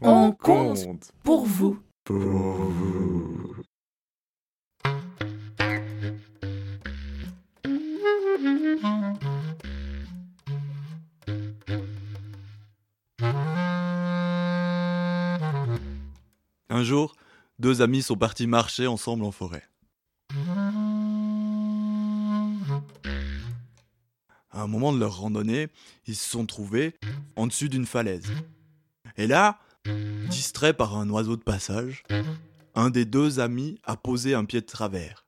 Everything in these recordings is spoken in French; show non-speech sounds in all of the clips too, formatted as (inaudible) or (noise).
On compte pour vous. Pour vous. Un jour, deux amis sont partis marcher ensemble en forêt. À un moment de leur randonnée, ils se sont trouvés en dessus d'une falaise. Et là, distrait par un oiseau de passage, un des deux amis a posé un pied de travers.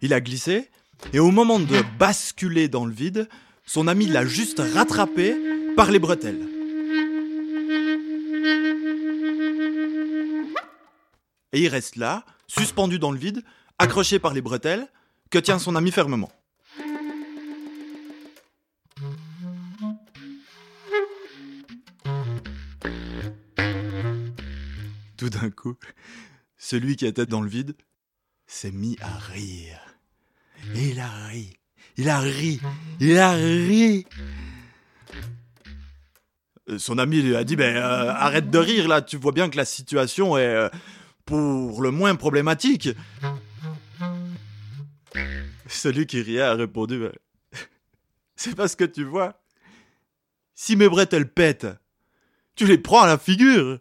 Il a glissé, et au moment de basculer dans le vide, son ami l'a juste rattrapé par les bretelles. Et il reste là, suspendu dans le vide, accroché par les bretelles, que tient son ami fermement. (laughs) Tout d'un coup, celui qui était dans le vide s'est mis à rire. Et il a ri, il a ri, il a ri. Euh, Son ami lui a dit, ben euh, arrête de rire là, tu vois bien que la situation est euh, pour le moins problématique. Celui qui riait a répondu, Ben, (laughs) c'est parce que tu vois, si mes bretelles pètent, tu les prends à la figure.